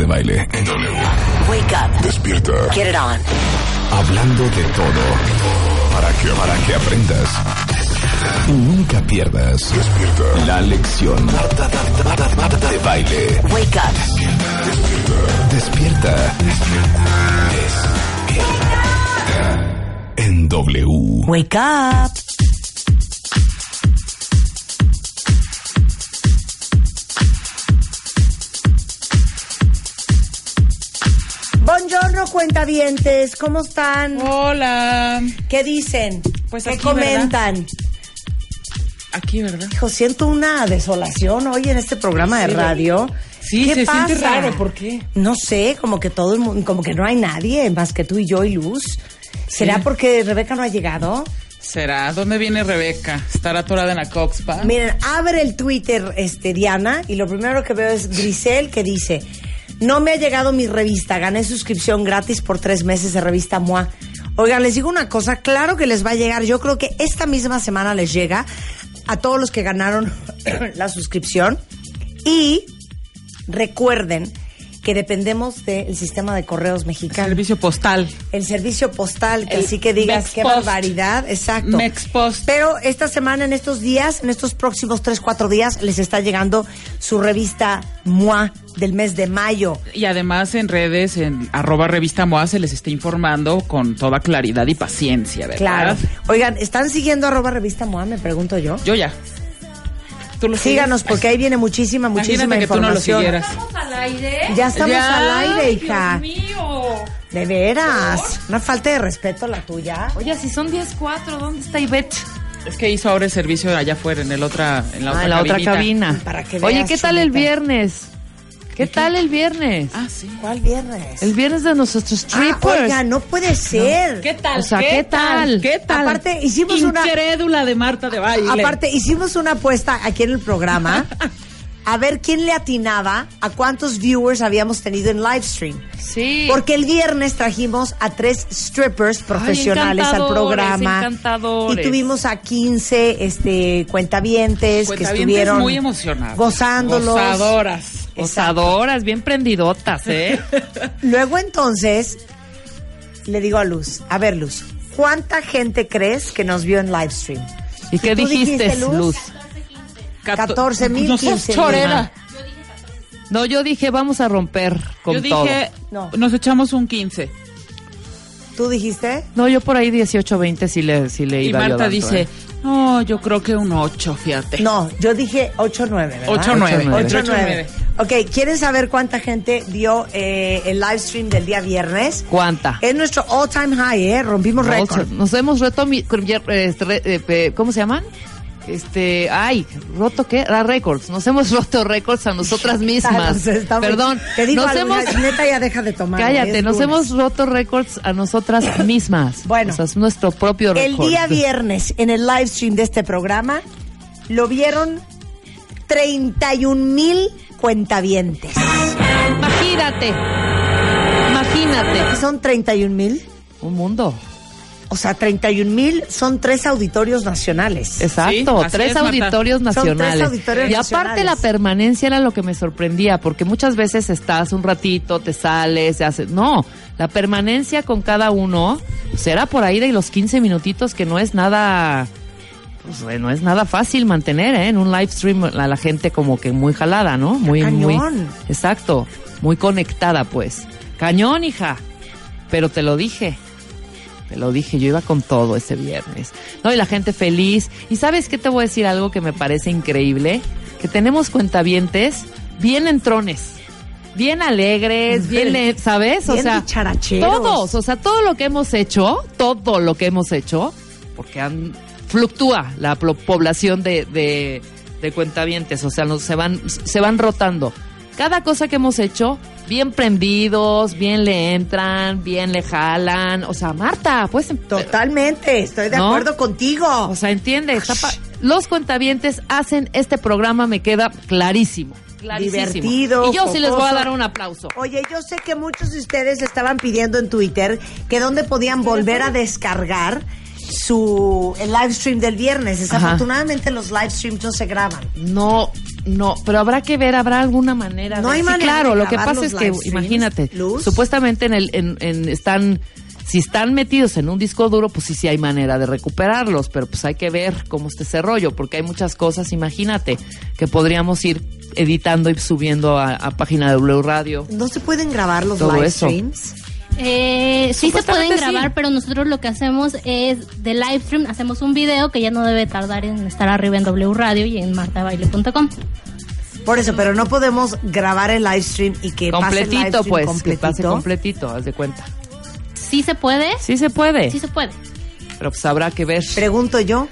De baile en W. Wake up. Despierta. Get it on. Hablando de todo. Para que, para que aprendas. Y nunca pierdas. Despierta. La lección. De baile. Wake up. Despierta. Despierta. En W. Wake up. Buongiorno, cuentavientes. ¿Cómo están? Hola. ¿Qué dicen? Pues ¿Qué aquí, comentan? Aquí, ¿verdad? Hijo, siento una desolación hoy en este programa de radio. Sí, ¿Qué se pasa? siente raro. ¿Por qué? No sé, como que todo el mundo, como que no hay nadie más que tú y yo y Luz. ¿Será Sí. porque Rebeca no ha llegado? ¿Será? ¿Dónde viene Rebeca? ¿Estará atorada en la Coxpa? Miren, abre el Twitter, este, Diana, y lo primero que veo es Grisel que dice, no me ha llegado mi revista, gané suscripción gratis por tres meses de revista MOA. Oigan, les digo una cosa, claro que les va a llegar, yo creo que esta misma semana les llega a todos los que ganaron la suscripción. Y recuerden que dependemos del sistema de correos mexicano. Servicio postal. El servicio postal, que El así que digas qué barbaridad, exacto. Mexpost. Pero esta semana, en estos días, en estos próximos 3, 4 días, les está llegando su revista MOA del mes de mayo. Y además en redes, en arroba revista MOA, se les está informando con toda claridad y paciencia, ¿verdad? Claro. Oigan, ¿están siguiendo arroba revista MOA? Me pregunto yo. Yo ya. ¿Tú lo Síganos sigues? porque ahí viene muchísima, muchísima Imagínate que tú no lo información. ¿Estamos al aire? ya estamos Ya, al aire, Ay, hija. Dios mío. De veras. Una falta de respeto la tuya. Oye, si son 10-4, ¿dónde está Ivette? Es que hizo ahora el servicio allá afuera, en el otra, en la Ah, otra en la otra cabinita. cabina. Para que Oye, ¿qué tal el viernes? ¿Qué tal el viernes? Ah, sí. ¿Cuál viernes? El viernes de nuestros Ah, strippers. oiga, no puede ser. ¿Qué tal? O sea, ¿qué tal? ¿Qué tal? Aparte, hicimos una- Incrédula de Marta de baile. Aparte, hicimos una apuesta aquí en el programa a ver quién le atinaba a cuántos viewers habíamos tenido en live stream. Sí. Porque el viernes trajimos a tres strippers profesionales al programa. encantadores. Y tuvimos a 15 este, cuentavientes, que Cuentavientes estuvieron muy emocionados. gozándolos. Gozadoras. Gozadoras, bien prendidotas, ¿eh? Luego entonces le digo a Luz, a ver Luz, ¿cuánta gente crees que nos vio en live stream? ¿Y qué tú dijiste, dijiste, Luz? Luz? 14 mil, No seas 15 mil. chorera. No, yo dije, vamos a romper con Yo todo. dije, No. nos echamos un 15. ¿Tú dijiste? No, yo por ahí 18, 20 sí le, sí le Y iba yo Marta dando, dice, ¿eh? no, yo creo que un 8, fíjate. No, yo dije 8-9, ¿verdad? 8-9. 8-9. Ok, ¿quieren saber cuánta gente vio eh, el live stream del día viernes? ¿Cuánta? Es nuestro all time high, ¿eh? Rompimos récord. Nos hemos roto, mi- este, eh, ¿cómo se llaman? Este, ay, roto qué? Ah, récords. Nos hemos roto récords a nosotras mismas. Nos está muy- Perdón. Te digo nos algo, hemos, ya, neta ya deja de tomar. cállate, nos hemos roto récords a nosotras mismas. Bueno. O sea, es nuestro propio El récord. día viernes, en el live stream de este programa, lo vieron 31 mil cuentavientes. Imagínate. Imagínate. ¿Son 31 mil? Un mundo. O sea, 31 mil son tres auditorios nacionales. Exacto, Sí, tres es, auditorios Son tres nacionales. auditorios y aparte nacionales. la permanencia era lo que me sorprendía, porque muchas veces estás un ratito, te sales, te haces... No, la permanencia con cada uno será por ahí de los 15 minutitos que no es nada... Pues, eh, no es nada fácil mantener, ¿eh? En un live stream a la gente como que muy jalada, ¿no? Muy, muy... cañón. Exacto, muy conectada, pues. Cañón, hija. Pero te lo dije. Te lo dije, yo iba con todo ese viernes. No, y la gente feliz. Y sabes qué te voy a decir algo que me parece increíble? Que tenemos cuentavientes bien entrones. Bien alegres, bien, le- ¿sabes? O sea, todos, o sea, todo lo que hemos hecho, todo lo que hemos hecho, porque han, fluctúa la población de, de, de cuentavientes, o sea, nos, se van, se van rotando. Cada cosa que hemos hecho, bien prendidos, bien le entran, bien le jalan. O sea, Marta, pues... Totalmente, estoy de ¿No? acuerdo contigo. O sea, entiende, los cuentavientes hacen este programa, me queda clarísimo. clarísimo. Divertido, Y yo sí les voy a dar un aplauso. Oye, yo sé que muchos de ustedes estaban pidiendo en Twitter que dónde podían volver a descargar su el live stream del viernes. Desafortunadamente los live streams no se graban. No, no, pero habrá que ver, habrá alguna manera. No hay Sí, manera Claro, de lo que pasa es que, streams, imagínate, Luz. supuestamente en el, en, en- están, si están metidos en un disco duro, pues sí, sí hay manera de recuperarlos, pero pues hay que ver cómo está ese rollo, porque hay muchas cosas, imagínate, que podríamos ir editando y subiendo a, a página de W Radio. No se pueden grabar los live eso. Eh, sí se pueden sí. grabar, pero nosotros lo que hacemos es de live stream, hacemos un video que ya no debe tardar en estar arriba en W Radio y en martabaile.com. Por eso, pero no podemos grabar el live stream y que pase el completito, stream pues, que completito. pase completito, haz de cuenta. Sí se puede, Sí se puede, sí se puede. pero pues habrá que ver. Pregunto yo,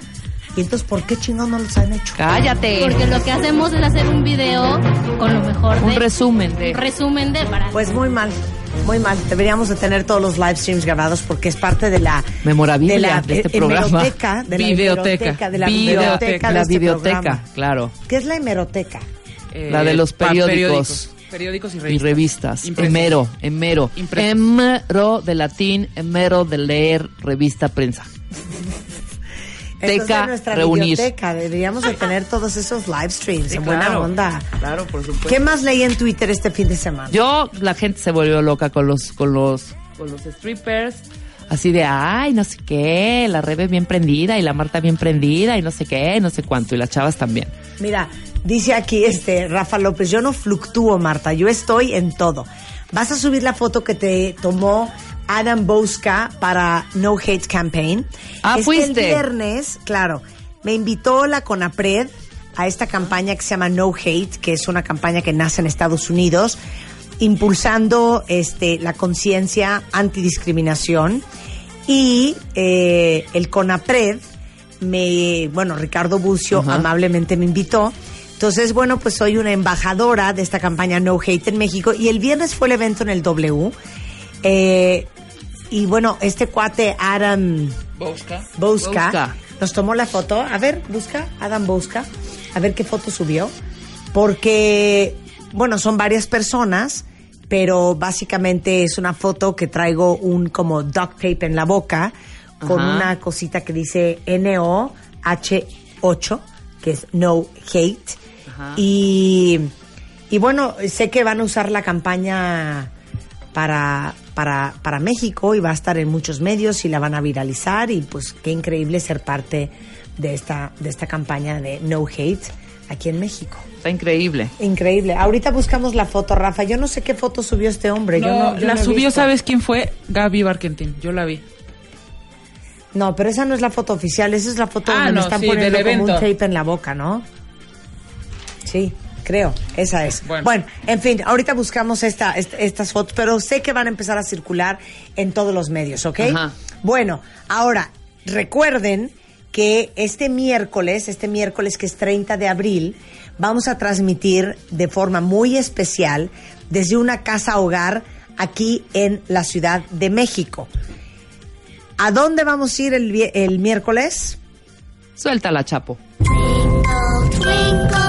¿y entonces por qué chingados no los han hecho? Cállate. Porque lo que hacemos es hacer un video con lo mejor de... Un resumen de... un resumen de para... Pues muy mal, muy mal. Deberíamos de tener todos los live streams grabados porque es parte de la Memorabilia de, la, de este eh, programa. hemeroteca, de la hemeroteca, de la Video- biblioteca de la este biblioteca, claro. ¿Qué es la hemeroteca? Eh, La de los periódicos. Periódicos y Y revistas. revistas. Impresas. Emero, emero. Impresas. Emero de latín, emero de leer, revista, prensa. Teca, nuestra reunir. biblioteca deberíamos de tener todos esos live streams Sí, en buena claro. onda. Claro, por supuesto. ¿Qué más leí en Twitter este fin de semana? Yo, la gente se volvió loca con los, con los, con los strippers. Así de, ay, no sé qué, la Rebe bien prendida y la Marta bien prendida y no sé qué, no sé cuánto, y las chavas también. Mira, dice aquí este Rafa López, yo no fluctúo, Marta, yo estoy en todo. Vas a subir la foto que te tomó Adam Bouska para No Hate Campaign. Ah, Es que fuiste. el viernes, claro, me invitó la CONAPRED a esta campaña que se llama No Hate, que es una campaña que nace en Estados Unidos, impulsando este, la conciencia antidiscriminación y eh, el CONAPRED me, bueno, Ricardo Bucio Ajá. amablemente me invitó. Entonces, bueno, pues soy una embajadora de esta campaña No Hate en México y el viernes fue el evento en el W. Eh, y bueno, este cuate Adam. Bouska Bouska. nos tomó la foto. A ver, busca, Adam Bouska, a ver qué foto subió. Porque, bueno, son varias personas, pero básicamente es una foto que traigo un como duct tape en la boca con Ajá. una cosita que dice NOH8, que es No Hate. Ajá. Y, y bueno, sé que van a usar la campaña para, para, para México y va a estar en muchos medios y la van a viralizar y pues qué increíble ser parte de esta, de esta campaña de No Hate aquí en México. Está increíble. Increíble. Ahorita buscamos la foto, Rafa. Yo no sé qué foto subió este hombre. yo No, no, yo la no subió, visto. ¿sabes quién fue? Gaby Barkentin. Yo la vi. No, pero esa no es la foto oficial. Esa es la foto Ah, donde me no, están sí, poniendo del como un evento. tape en la boca, ¿no? Sí, creo. Esa es. Bueno. Bueno. en fin, ahorita buscamos esta, est- estas fotos, pero sé que van a empezar a circular en todos los medios, ¿ok? Ajá. Bueno, ahora, recuerden que este miércoles, este miércoles que es 30 de abril, vamos a transmitir de forma muy especial desde una casa hogar aquí en la Ciudad de México. ¿A dónde vamos a ir el, vie- el miércoles? Suéltala, Chapo. Este 30 de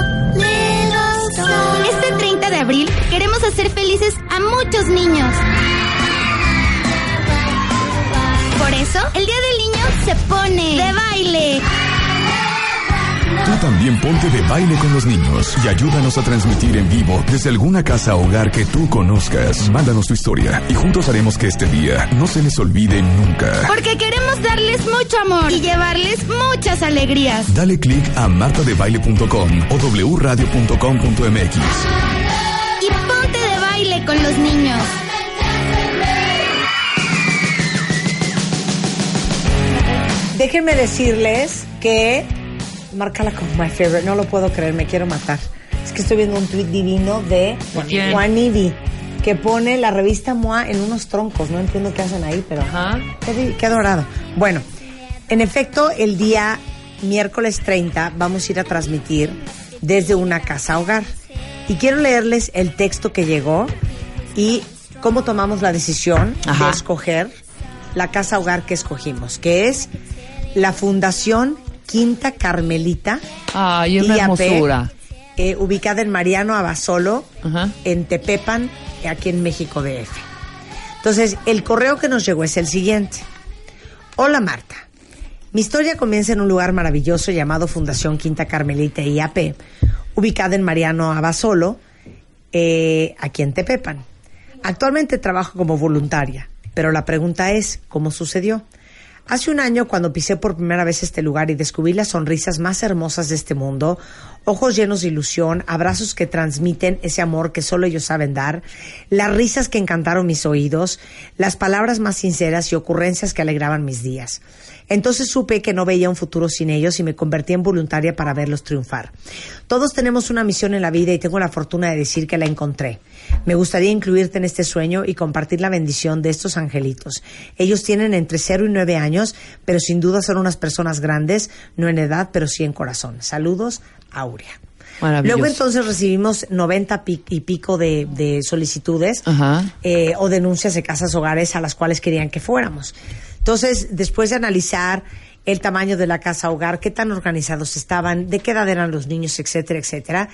abril queremos hacer felices a muchos niños. Por eso, el Día del Niño se pone de baile. Tú también ponte de baile con los niños y ayúdanos a transmitir en vivo desde alguna casa o hogar que tú conozcas. Mándanos tu historia y juntos haremos que este día no se les olvide nunca. Porque queremos darles mucho amor y llevarles muchas alegrías. Dale click a martadebaile.com o wradio.com.mx. Y ponte de baile con los niños. Déjenme decirles que márcala como my favorite, no lo puedo creer, me quiero matar. Es que estoy viendo un tweet divino de quién? Juanivi que pone la revista MOA en unos troncos, no entiendo qué hacen ahí, pero Ajá. qué, qué adorado. Bueno, en efecto, el día miércoles 30 vamos a ir a transmitir desde una casa hogar. Y quiero leerles el texto que llegó y cómo tomamos la decisión Ajá. de escoger la casa hogar que escogimos, que es la Fundación Quinta Carmelita Ay, es una IAP, hermosura. eh, ubicada en Mariano Abasolo, Ajá. en Tepepan, aquí en México DF. Entonces, el correo que nos llegó es el siguiente. Hola Marta. Mi historia comienza en un lugar maravilloso llamado Fundación Quinta Carmelita IAP, ubicada en Mariano Abasolo, eh, aquí en Tepepan. Actualmente trabajo como voluntaria, pero la pregunta es, ¿cómo sucedió? Hace un año, cuando pisé por primera vez este lugar y descubrí las sonrisas más hermosas de este mundo, ojos llenos de ilusión, abrazos que transmiten ese amor que solo ellos saben dar, las risas que encantaron mis oídos, las palabras más sinceras y ocurrencias que alegraban mis días. Entonces supe que no veía un futuro sin ellos y me convertí en voluntaria para verlos triunfar. Todos tenemos una misión en la vida y tengo la fortuna de decir que la encontré. Me gustaría incluirte en este sueño y compartir la bendición de estos angelitos. Ellos tienen entre 0 y 9 años, pero sin duda son unas personas grandes, no en edad, pero sí en corazón. Saludos, Aurea. Luego entonces recibimos 90 pi- y pico de, de solicitudes eh, o denuncias de casas hogares a las cuales querían que fuéramos. Entonces, después de analizar el tamaño de la casa hogar, qué tan organizados estaban, de qué edad eran los niños, etcétera, etcétera,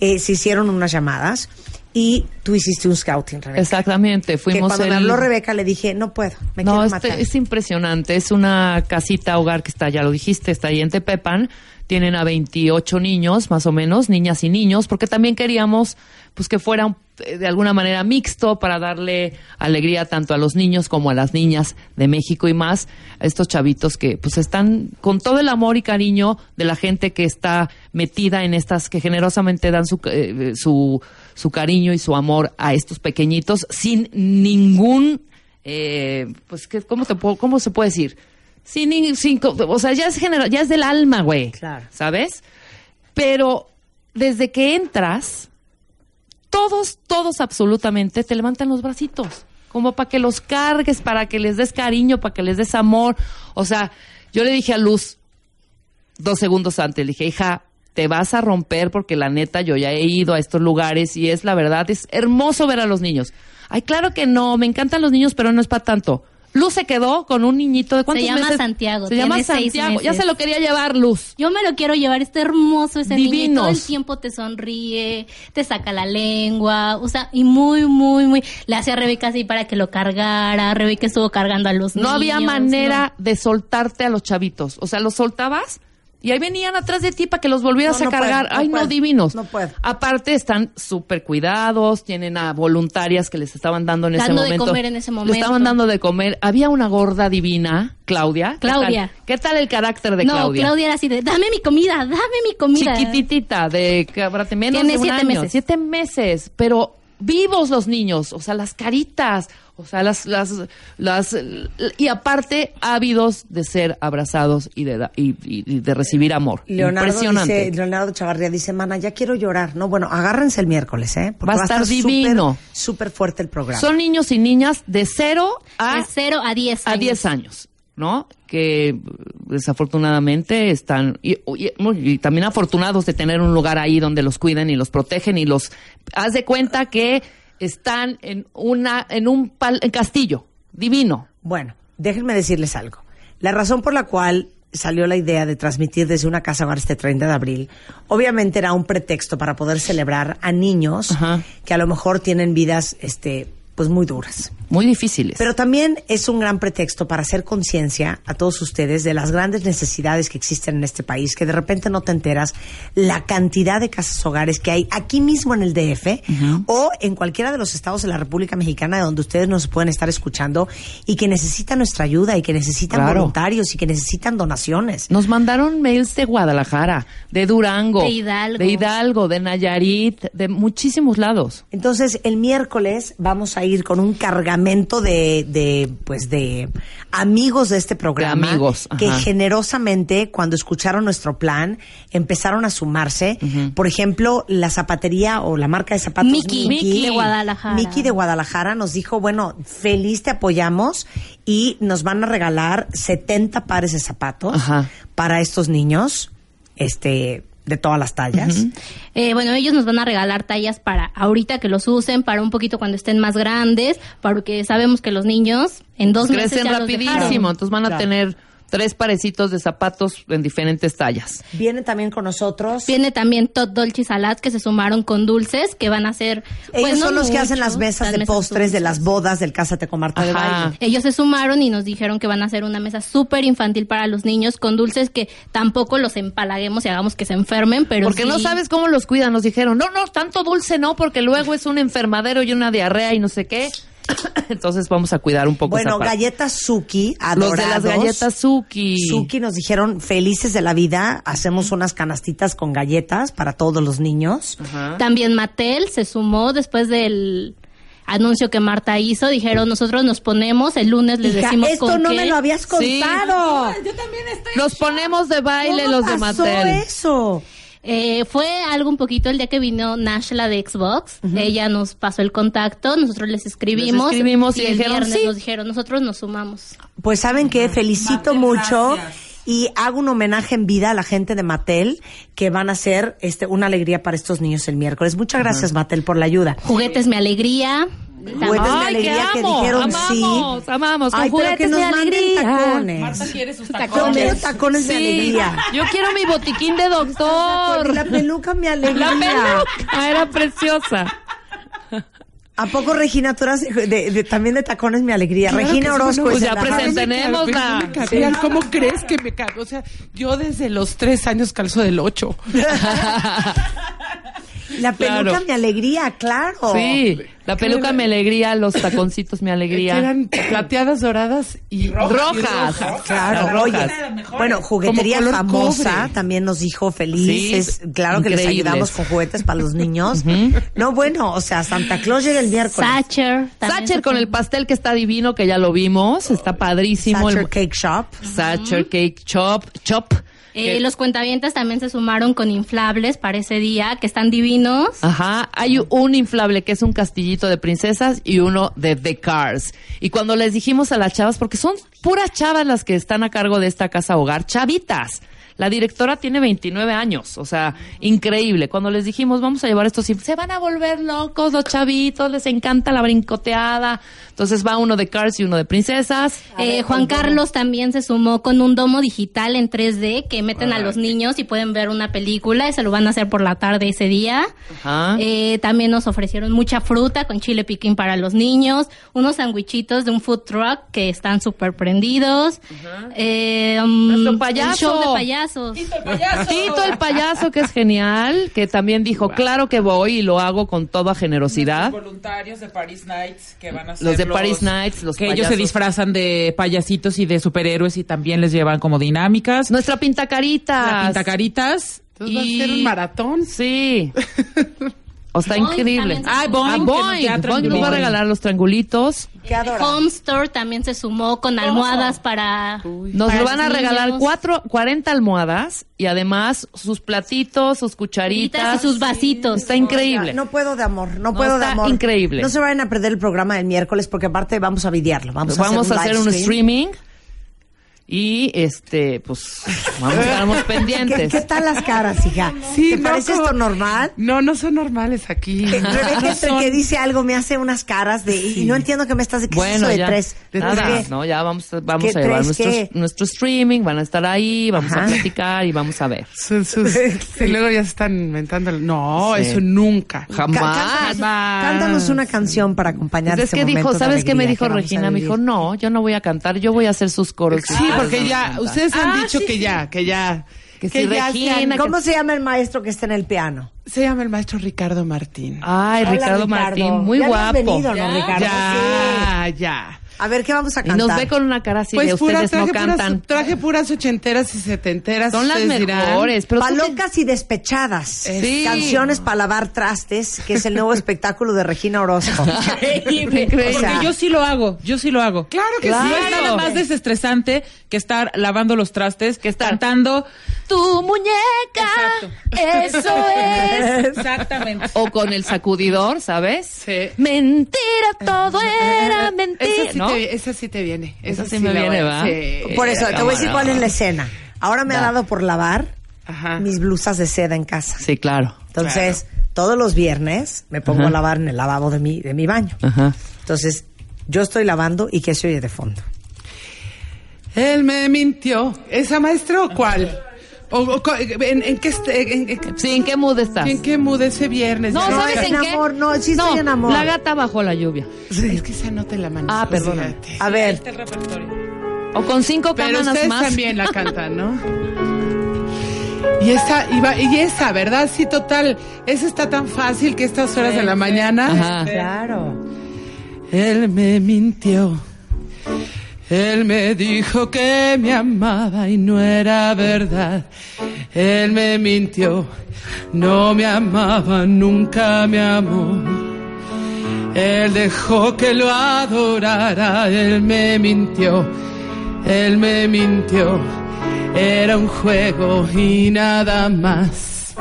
eh, se hicieron unas llamadas y tú hiciste un scouting, Rebeca. Exactamente, Que fuimos cuando me el- habló Rebeca le dije, no puedo, me no, quiero este- matar. es impresionante. Es una casita hogar que está, ya lo dijiste, está ahí en Tepepan. Tienen a 28 niños, más o menos, niñas y niños, porque también queríamos pues que fuera eh, de alguna manera mixto para darle alegría tanto a los niños como a las niñas de México y más, a estos chavitos que pues están con todo el amor y cariño de la gente que está metida en estas, que generosamente dan su, eh, su, su cariño y su amor a estos pequeñitos sin ningún eh, pues que cómo te puedo, cómo se puede decir sin, sin o sea ya es general ya es del alma güey. Claro. sabes pero desde que entras todos todos absolutamente te levantan los bracitos como para que los cargues para que les des cariño para que les des amor. O sea yo le dije a Luz dos segundos antes le dije hija te vas a romper porque la neta yo ya he ido a estos lugares y es la verdad, es hermoso ver a los niños. Ay, claro que no, me encantan los niños, pero no es para tanto. Luz se quedó con un niñito de cuántos Se llama meses? Santiago, Se llama Santiago. Ya meses. se lo quería llevar Luz. Yo me lo quiero llevar, está hermoso ese niño. y Divinos. Todo el tiempo te sonríe, te saca la lengua, o sea, y muy, muy, muy. Le hacía a Rebeca así para que lo cargara. Rebeca estuvo cargando a los No niños. había ¿no? manera de soltarte a los chavitos. O sea, los soltabas y ahí venían atrás de ti para que los volvieras No, no a cargar. puedo, no Ay, puedo, no, divinos. no puedo. Aparte, están súper cuidados, tienen a voluntarias que les estaban dando en ese Dando de momento. comer en ese Le momento. estaban dando de comer. Había una gorda divina, Claudia. ¿Qué Claudia. tal? ¿Qué tal el carácter de no, Claudia? Claudia era así de, dame mi comida, dame mi comida. chiquititita, de cabrate menos Tiene de un siete año. meses. Siete meses, pero vivos los niños, o sea, las caritas, o sea, las, las, las, y aparte ávidos de ser abrazados y de, y, y- y de recibir amor. Leonardo Impresionante. dice, Leonardo Chavarría dice, mana, ya quiero llorar. No, bueno, agárrense el miércoles, ¿eh? Va a estar súper, divino. Súper fuerte el programa. Son niños y niñas de cero a De 0 a 10 a años. 10 años, ¿no? Que desafortunadamente están, y, y- y también afortunados de tener un lugar ahí donde los cuiden y los protegen y los, haz de cuenta que están en una, en un pal- en castillo, divino. Bueno, déjenme decirles algo. La razón por la cual salió la idea de transmitir desde una casa hogar este 30 de abril, obviamente era un pretexto para poder celebrar a niños Ajá. que a lo mejor tienen vidas, este, pues muy duras. Muy difíciles. Pero también es un gran pretexto para hacer conciencia a todos ustedes de las grandes necesidades que existen en este país, que de repente no te enteras la cantidad de casas hogares que hay aquí mismo en el DF o en cualquiera de los estados de la República Mexicana de donde ustedes nos pueden estar escuchando y que necesitan nuestra ayuda y que necesitan Claro. voluntarios y que necesitan donaciones. Nos mandaron mails de Guadalajara, de Durango, De Hidalgo. de Hidalgo, de Nayarit, de muchísimos lados. Entonces, el miércoles vamos a ir con un cargamento de, de pues, de amigos de este programa. De amigos, Que generosamente, cuando escucharon nuestro plan, empezaron a sumarse. Por ejemplo, la zapatería o la marca de zapatos Miki, Miki, de Guadalajara. Miki de Guadalajara nos dijo, bueno, feliz te apoyamos y nos van a regalar 70 pares de zapatos Ajá. para estos niños. Este, de todas las tallas. Eh, bueno, ellos nos van a regalar tallas para ahorita que los usen, para un poquito cuando estén más grandes, porque sabemos que los niños en dos meses Crecen ya los dejaron. rapidísimo, entonces van a Claro. tener tres parecitos de zapatos en diferentes tallas. Viene también con nosotros. Viene también Tot Dolce Salad que se sumaron con dulces que van a ser. Ellos pues, no son los que hacen las mesas de mesas postres de las bodas del Cásate con Marta de. Baile. Ellos se sumaron y nos dijeron que van a hacer una mesa súper infantil para los niños con dulces que tampoco los empalaguemos y hagamos que se enfermen, pero Porque no sabes cómo los cuidan. Nos dijeron, no, no, tanto dulce no, porque luego es un enfermadero y una diarrea y no sé qué. Entonces vamos a cuidar un poco Bueno, esa parte. galletas Suki, Los adorados. de las galletas Suki. Suki nos dijeron felices de la vida, hacemos unas canastitas con galletas para todos los niños. Ajá. También Mattel se sumó después del anuncio que Marta hizo. Dijeron, nosotros nos ponemos, el lunes les Hija, decimos esto con no qué. me lo habías Sí. contado. Los ponemos de baile ¿Cómo los de pasó Mattel. eso? Eh, fue algo un poquito el día que vino Nashla de Xbox. Ella nos pasó el contacto, nosotros les escribimos. Les escribimos y el dijeron, viernes sí. nos dijeron, nosotros nos sumamos. Pues saben que felicito mucho y hago un homenaje en vida a la gente de Mattel que van a hacer este una alegría para estos niños el miércoles. Muchas gracias Mattel por la ayuda. Juguetes mi alegría. Juguetes Ay, alegría que dijeron amamos, sí. amamos, con Ay, pero que juguetes nos de manden alegría. tacones. Marta quiere sus Yo tacones. quiero tacones de Sí, alegría. yo quiero mi botiquín de Y doctor. La peluca mi alegría. La peluca Ah, era preciosa. ¿A poco Regina, tú eras de, de- de- también de tacones mi alegría? Claro Regina sí, Orozco pues ya la presenta- radio. Tenemos Pero la- no me cabían, ¿Cómo crees que me cabe? O sea, yo desde los tres años calzo del ocho. La peluca Claro. mi alegría, claro. Sí, la peluca mi alegría, los taconcitos mi alegría. Eran plateadas, doradas y rojas. Claro, rojas. bueno, juguetería famosa cobre. también nos dijo felices. Sí, claro que les ayudamos con juguetes para los niños. No, bueno, o sea, Santa Claus llega el miércoles. Sacher. Sacher con el pastel que está divino, que ya lo vimos, está padrísimo. Sacher el Cake Shop. Sacher Cake Chop, Chop. Eh, los cuentavientes también se sumaron con inflables para ese día, que están divinos. Ajá, hay un inflable que es un castillito de princesas y uno de The Cars. Y cuando les dijimos a las chavas, porque son puras chavas las que están a cargo de esta casa hogar, chavitas. La directora tiene 29 años, o sea, increíble. Cuando les dijimos, vamos a llevar estos, se van a volver locos los chavitos, les encanta la brincoteada. Entonces va uno de Cars y uno de princesas. Eh, Juan Carlos también se sumó con un domo digital en 3D que meten a los niños y pueden ver una película y se lo van a hacer por la tarde ese día. Ajá. Eh, también nos ofrecieron mucha fruta con chile piquín para los niños, unos sandwichitos de un food truck que están súper prendidos. Eh, um, Nuestro el payaso. show de payasos. Tito el payaso, que es genial, que también dijo, claro que voy y lo hago con toda generosidad. Los voluntarios de Paris Nights que van a ser Los de Paris Nights, los que ellos se payasos. disfrazan de payasitos y de superhéroes y también les llevan como dinámicas. Nuestra pintacaritas. La pintacaritas Entonces va a ser un y maratón. Sí. O está Boing increíble. Ah. Boing, Ah, que nos va a regalar los triangulitos. Home Store también se sumó con almohadas para... Nos para lo van a regalar niños. cuatro, 40 almohadas y además sus platitos, sus cucharitas. y sus vasitos. Está increíble. No puedo de amor, no puedo de amor. increíble. No se vayan a perder el programa del miércoles porque aparte vamos a videarlo. Vamos, Vamos, a a hacer hacer un, un live stream. streaming y este, pues, vamos a estar ¿Qué, pendientes. qué tal las caras, hija? Sí, ¿Te no, parece como- esto normal? No, no son normales aquí. Eh, Rebeca entre que dice algo me hace unas caras de y no entiendo qué me estás de es Bueno, eso de ya. tres. Nada, ¿Qué? no, ya vamos, a- vamos ¿Qué a llevar nuestro, streaming, van a estar ahí, vamos Ajá. a platicar y vamos a ver. Sus- sus- y luego ya se están inventando. No, Sí. eso nunca. Ca- Jamás. cántanos, cántanos una canción para acompañar Pues es este que dijo, momento de ¿sabes qué me dijo que Regina? Me dijo, no, yo no voy a cantar, yo voy a hacer sus coros. Sí, porque ya, ustedes han Ah, dicho sí, que sí. ya, que ya. Que sí, ya Regina, sean- que- ¿Cómo se llama el maestro que está en el piano? Se llama el maestro Ricardo Martín. Ay, Hola, Ricardo, Martín, muy Ya guapo. venido, ¿no, Ricardo? ya, ya. A ver, ¿qué vamos a Y cantar? nos ve con una cara así Pues de pura, ustedes traje, no puras, cantan. traje puras ochenteras y setenteras. Son las mejores, pero te- Palocas y despechadas. Sí. Canciones para lavar trastes, que es el nuevo espectáculo de Regina Orozco. Increíble. Increíble. Porque O sea- yo sí lo hago, yo sí lo hago. Claro que Claro. sí. No es nada más desestresante que estar lavando los trastes, que estar- cantando. Tu muñeca, eso es. Exactamente. O con el sacudidor, ¿sabes? Sí. Mentira, todo era mentira. Esa sí, ¿no? te, esa sí te viene. Esa Esa sí me viene, ¿va? Sí. Por eso, te voy a decir cuál es la escena. Ahora me ha dado por lavar Ajá. mis blusas de seda en casa. Sí, claro. Entonces, todos los viernes me pongo Ajá. a lavar en el lavabo de mi, de mi baño. Ajá. Entonces, yo estoy lavando y ¿qué se oye de fondo? Él me mintió. ¿Esa maestro o cuál? O, o cu- en, en qué, en, en- Sí, ¿en qué mood estás? en qué mood ese viernes? No, ¿sabes está. en en qué? amor, no, sí estoy en amor. La gata bajo la lluvia. Es que esa no te la manejo. Ah, perdóname. fíjate. A ver, O con cinco Pero ustedes más. también la cantan, ¿no? Y esa, iba, y esa, ¿verdad? Sí, total. Esa está tan fácil que estas horas de la mañana. Ajá. claro. Él me mintió. Él me dijo que me amaba y no era verdad. Él me mintió. No me amaba, nunca me amó. Él dejó que lo adorara. Él me mintió. Él me mintió. Era un juego y nada más.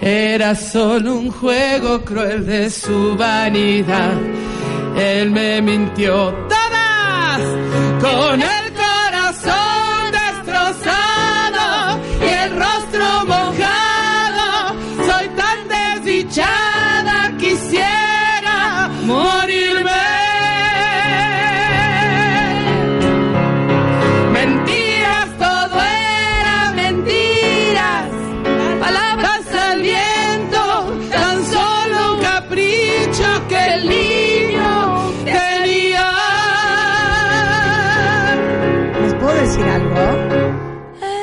Era solo un juego cruel de su vanidad. Él me mintió con él.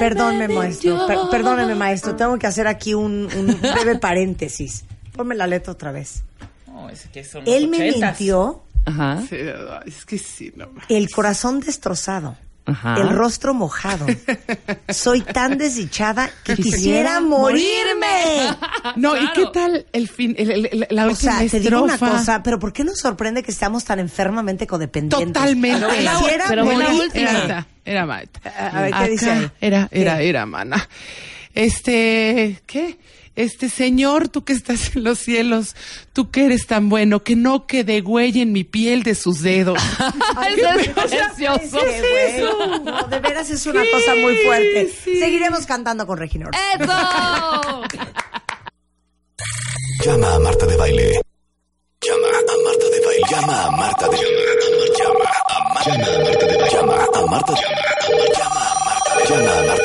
Perdónme, maestro. per- perdóneme, maestro. Tengo que hacer aquí un, un breve paréntesis. Ponme la letra otra vez. No, es que son Él me mintió, Ajá. Sí, es que sí, no el corazón destrozado, Ajá. el rostro mojado. Soy tan desdichada que quisiera Quisiera morirme. No, ¿y qué tal el fin, el- el- el- la O última sea, te digo una cosa, pero ¿por qué nos sorprende que estamos tan enfermamente codependientes? Totalmente. Quisiera Pero fue la última. Era, era Maeta. A- ver, ¿qué dice? Era, era, ¿Qué? era, mana. Este, ¿qué? Este señor, tú que estás en los cielos, tú que eres tan bueno, que no quede huella en mi piel de sus dedos. Ay, eso es precioso. Qué. No, de veras es una cosa muy fuerte. Seguiremos cantando con Regina. ¡Eso! Llama a Marta de Baile. Llama a Marta de Baile. Llama a Marta de Baile. Llama a Marta de Baile. Llama a Marta de Baile. Llama a Marta de Baile. Llama a Marta de Baile.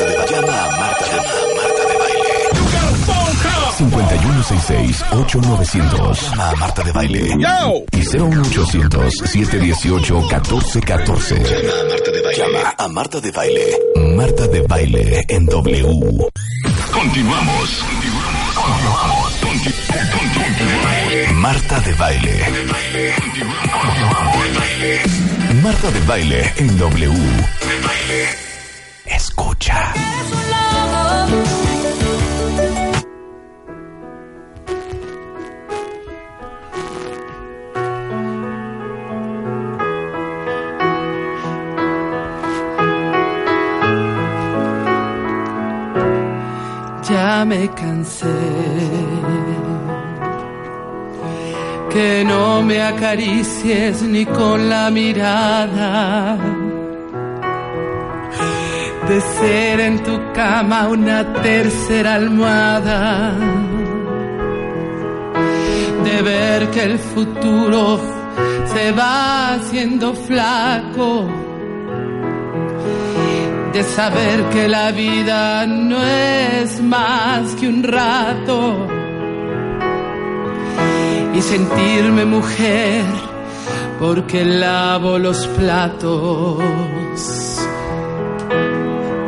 5166-8900. Llama a Marta de Baile. Y 01800-718-1414. Llama a Marta de Baile. Llama a Marta de Baile. Marta de Baile en W. Continuamos. Continuamos. Conti- Continuamos. Marta de Baile. Marta de Baile en W. Escucha. Me cansé. Que no me acaricies ni con la mirada. De ser en tu cama una tercera almohada. De ver que el futuro se va haciendo flaco de saber que la vida no es más que un rato y sentirme mujer porque lavo los platos.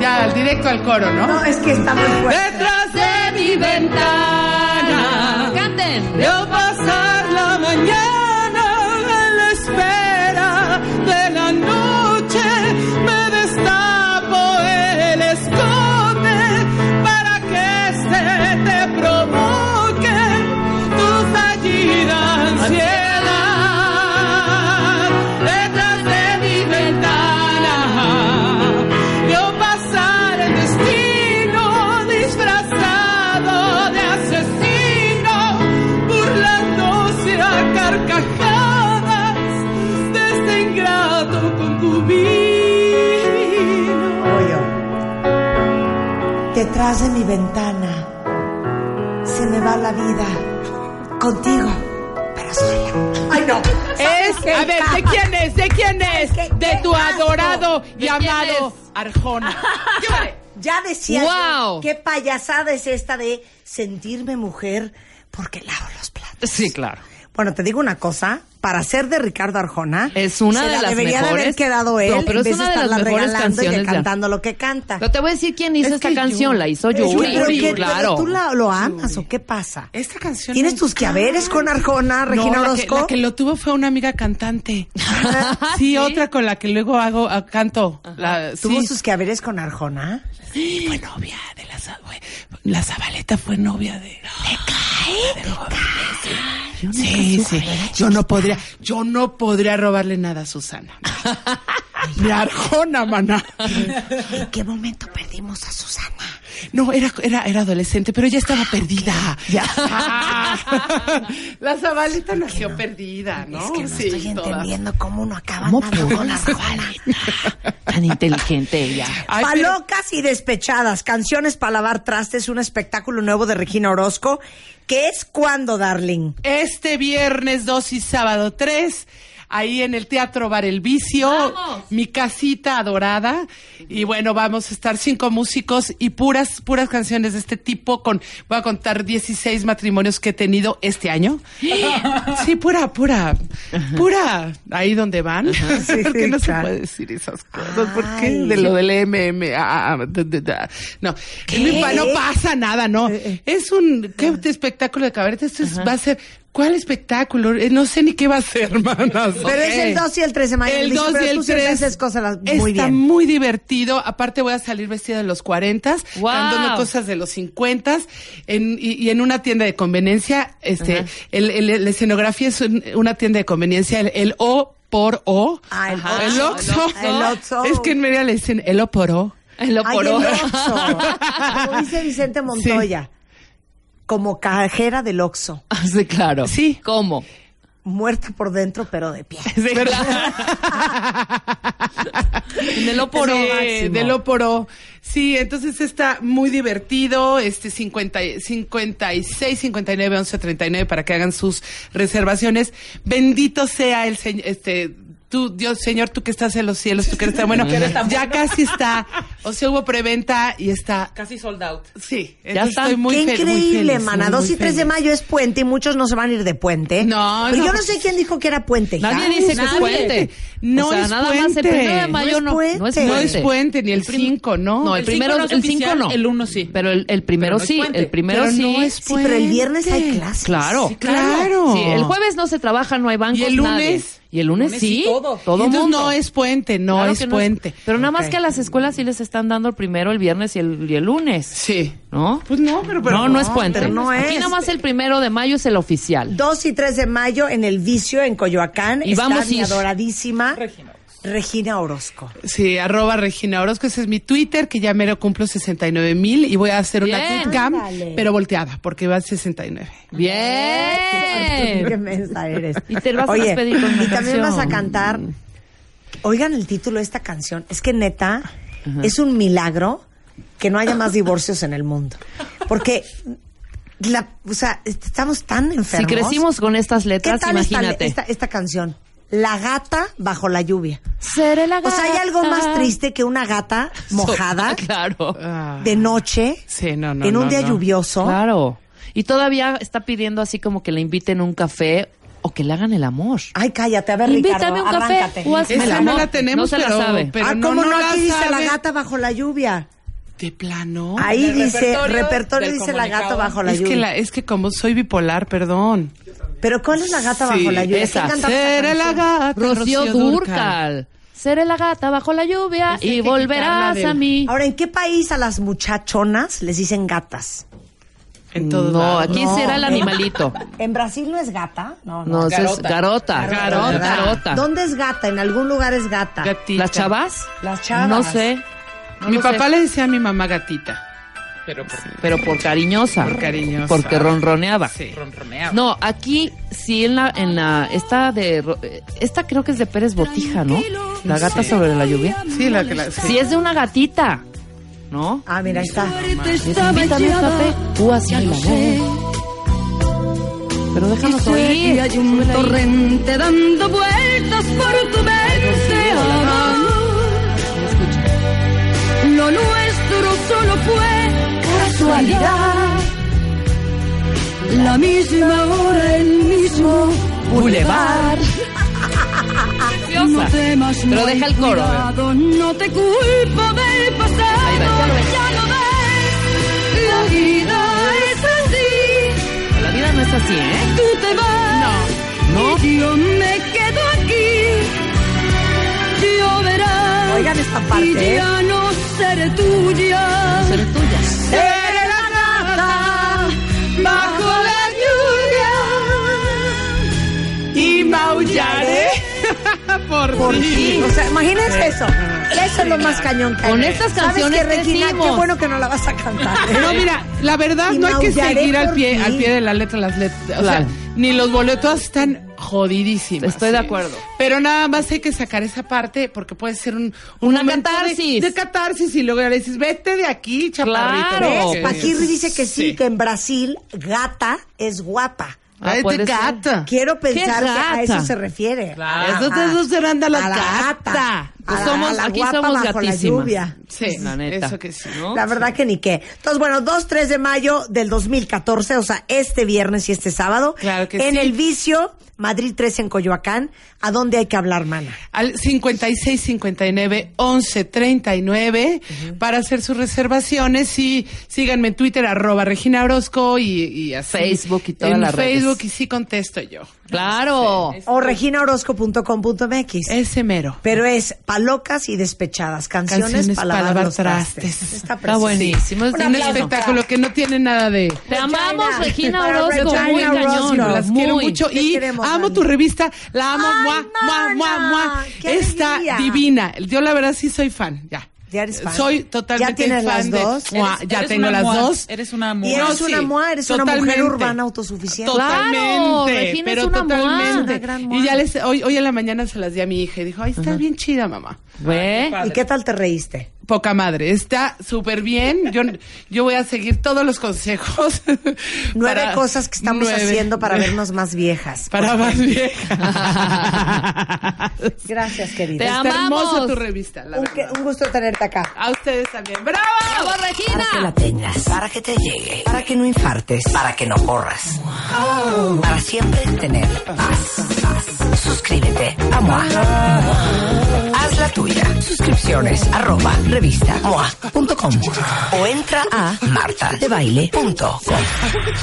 Ya, directo al coro, ¿no? No, es que está muy fuerte. Detrás de mi ventana. ¡Canten! Veo pasar la mañana mi ventana se me va la vida contigo, pero sola. Ay, no. Es, a ver, ¿de quién es? ¿De quién es? De ¡Qué tu adorado y ¿De quién amado? Arjona. Ya decía Wow. yo, qué payasada es esta de sentirme mujer porque lavo los platos. Sí, claro. Bueno, te digo una cosa, para ser de Ricardo Arjona, Es una se de la las debería de haber quedado él No, pero en es vez una de de las estarla mejores regalando y ya. cantando lo que canta. Pero te voy a decir quién hizo Es esta que canción. Yuri- La hizo Yuri. pero ¿qué- claro. ¿Tú la- lo amas o qué pasa? Esta canción. ¿Tienes tus que haberes con Arjona, No, Regina la que, Orozco? la que lo tuvo fue una amiga cantante. sí, otra con la que luego hago ah, canto. La, ¿Tuvo sí. sus que haberes con Arjona? Sí, fue novia de la Za- fue- La Zabaleta fue novia de. ¿Me cae? Sí, sí. Yo no podría, yo no podría robarle nada a Susana. Mi Arjona, maná. ¿En qué momento perdimos a Susana? No, era, era, era adolescente, pero ya estaba perdida. Ya. la Zabaleta nació perdida, ¿no? Es que no Sí, estoy entendiendo cómo uno acaba ¿Cómo andando pudo con la Arjona. Tan inteligente ella. Ay, pero- Palocas y despechadas, canciones para lavar trastes, un espectáculo nuevo de Regina Orozco, que es cuando, darling. Este viernes 2 y sábado 3, ahí en el Teatro Bar El Vicio, mi casita adorada. Y bueno, vamos a estar cinco músicos y puras, puras canciones de este tipo. Con, voy a contar 16 matrimonios que he tenido este año. Sí, pura, pura, pura. Ahí donde van. Sí, ¿Por qué no claro. se puede decir esas cosas? ¿Por qué? Ay. De lo del MMA. No, ¿Qué? no pasa nada, no. Eh, Es un ¿qué espectáculo de cabaret. Esto es- va a ser. ¿Cuál espectáculo? Eh, No sé ni qué va a ser, hermanas. Pero es el 2 y el 3 de mayo. El Dice, 2 pero y el tú siempre 3. haces cosas muy Está bien. muy divertido. Aparte voy a salir vestida de los 40, Wow. cantando cosas de los 50 en, y, y en una tienda de conveniencia. Este, el, el- la escenografía es un- una tienda de conveniencia. El, el O por O. Ah, el Ajá. el Oxxo. Oxxo. El Oxxo. Es que en Mérida le dicen el O por O. Lo Ay, por el hoy. Oxxo. Como dice Vicente Montoya. Como cajera del Oxxo. Sí, claro. Sí. ¿Cómo? Muerta por dentro, pero de pie. En el Oporo. Sí, máximo. del Oporo. Sí, entonces está muy divertido. Este 50, y- 56, 59, 11, 39 para que hagan sus reservaciones. Bendito sea el Señor, este. Tú, Dios, Señor, tú que estás en los cielos, tú que eres tan bueno, ya casi está, o sea, hubo preventa y está, Casi sold out. sí, Ya entonces está. estoy muy Qué increíble, mana. muy, 2 y muy 3 de mayo es puente y muchos no se van a ir de puente. No, Pero no. yo no sé quién dijo que era puente. Nadie dice que es puente. No o sea, es nada más el puente. primero de mayo No no, es no es puente. No puente. es puente, ni el 5, ¿no? No, el, El primero, no es el 5 oficial, no. el uno sí. Pero el, el primero Pero no es sí, puente. el primero Pero sí. no es Sí, pero el viernes hay puente. clases. Claro. Sí, claro. Sí, el jueves no se trabaja, no hay bancos, ¿Y el nadie. lunes? Y el lunes, Lunes sí, todo. todo entonces mundo. no es puente, no Claro es puente. pero nada más que a las escuelas sí les están dando el primero, el viernes y el, y el lunes. Sí. ¿No? Pues no, pero, pero no, no, es puente. pero no Aquí es. nada más el primero de mayo es el oficial. 2 y 3 de mayo en el Vicio, en Coyoacán. Y está vamos a mi ir. adoradísima Regina. Regina Orozco. Sí, arroba Regina Orozco, ese es mi Twitter, que ya mero cumplo 69 mil y voy a hacer una Ándale. pero volteada, porque va a 69. Qué Bien. mensa eres. Y te vas a despedir con una y también canción. vas a cantar. Oigan el título de esta canción. Es que neta, es un milagro que no haya más divorcios en el mundo. Porque, la, o sea, estamos tan Si enfermos. crecimos con estas ¿Qué letras, esta, imagínate. esta, esta canción? La gata bajo la lluvia. Seré la O sea, hay algo más gata. triste que una gata mojada claro. Ah. de noche Sí, no, no. en un no, día no. lluvioso. Claro. Y todavía está pidiendo así como que le inviten un café o que le hagan el amor. Ay, cállate, a ver, Invítame Ricardo, un café. arráncate. o hazme el Esa no amor. la tenemos, no se pero, la sabe. pero ah, no, ¿cómo no? no la Aquí dice sabe. la gata bajo la lluvia. De plano. Ahí dice, repertorio repertorio dice la gata bajo la es que lluvia. la, es que como soy bipolar, perdón. Pero ¿cuál es la gata Sí, bajo la lluvia? esa. ¿Quién canta esta Seré la canción? gata. Rocío Durcal. Seré la gata bajo la lluvia Esa hay y que volverás quitarla a mí. Ahora, ¿en qué país a las muchachonas les dicen gatas? En todos no, lados. aquí No, será el animalito. ¿En Brasil no es gata? No, No, esa es Garota. garota. Garota. Garota. garota. ¿Dónde es gata? En algún lugar es gata. Gatita. ¿Las chavas? Las chavas. No sé. No Mi papá sé. le decía a mi mamá gatita. Pero por Pero por cariñosa. Por cariñosa. Porque ronroneaba. Sí. ronroneaba. No, aquí sí en la en la esta de esta creo que es de Pérez Botija, ¿no? La gata Sí. sobre la lluvia. Sí, la que la. Sí es de una gatita. ¿no? Ah, mira, ahí está. Tú el amor. Pero déjanos oír. hay un torrente dando vueltas por tu mente, Lo nuestro solo fue casualidad. La misma hora, el mismo bulevar. No temas, Pero no deja el coro, cuidado, no te culpo del pasado. Va, ya lo ves. La vida es así. La vida no es así, ¿eh? Tú te vas. No. Y yo me quedo aquí. Lloverá. Oigan esta parte, ¿eh? ya no seré tuya. Seré tuya. Seré la gata bajo la lluvia. Y maullaré por, Por ti. O sea, imagínense eso. Eso es lo más cañón que hay. Con estas ¿Sabes canciones Regina? crecimos. Qué bueno que no la vas a cantar. ¿eh? No, mira, la verdad Y no hay que seguir al pie, ti. al pie de la letra las letras. O Claro. sea, ni los boletos están jodidísimas. Estoy de acuerdo. Pero nada más hay que sacar esa parte porque puede ser un, un Una de- catarsis. De, catarsis y luego ya le dices, vete de aquí, chaparrito. Claro. Paquirri dice que sí, Sí. que en Brasil gata es guapa. Ah, puede de ser. gata. Quiero pensar que a gata? eso se refiere. Claro. A- Eso te- a- eso serán de la a gata. A la, Somos- a la aquí guapa somos bajo la lluvia. Sí, La neta. eso que sí. ¿no? La verdad que ni qué. Entonces, bueno, 2, 3 de mayo del 2014, o sea, este viernes y este sábado. Claro que en sí. el vicio, Madrid 3 en Coyoacán. ¿A dónde hay que hablar, mana? Al 56 59 11 39 para hacer sus reservaciones y síganme en Twitter arroba Regina Orozco y, y así. Facebook y todas en las redes. Facebook y sí contesto yo. Claro. O reginaorozco.com.mx. Ese mero. Pero es palocas y despechadas, canciones, Canciones para lavar, para lavar los trastes. trastes. Está, buenísimo. Es Un Un espectáculo que no tiene nada de... Te amamos, Regina. Orozco. Regina Muy Orozco. cañón. las muy. quiero mucho y queremos, amo Dani. tu revista, la amo, Ay, mua, mua, mua, Está alegría. divina. Yo la verdad sí soy fan, ya. ¿Ya eres fan? Soy totalmente ¿Ya tienes fan las de dos? Mua, Eres- ya eres tengo las mua. dos. Eres una Y mua. eres No, una sí, mua, eres una mujer urbana autosuficiente. Totalmente, Claro, pero es una mua. totalmente. Una gran. Y ya les, hoy, hoy en la mañana se las di a mi hija y dijo, ay, está bien chida, mamá. ¿Ve? ¿Y qué tal te reíste? Poca madre, está súper bien. Yo, yo voy a seguir todos los consejos. Nueve para- cosas que estamos nueve. haciendo para vernos más viejas. Para más viejas. Gracias, querida. Te Está amamos. hermosa tu revista, la Un, verdad. que- un gusto tenerte acá. A ustedes también. ¡Bravo! ¡Bravo, Para que la Regina! tengas, para que te llegue, para que no infartes, para que no corras. Para siempre tener paz, paz. Suscríbete a. Haz la tuya. Suscripciones arroba revista MOA.com o entra a martadebaile.com.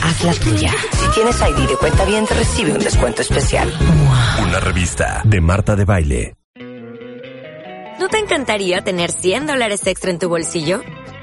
Haz la tuya. Si tienes ID de cuenta bien, te recibe un descuento especial. Una revista de Marta de Baile. ¿No te encantaría tener 100 dólares extra en tu bolsillo?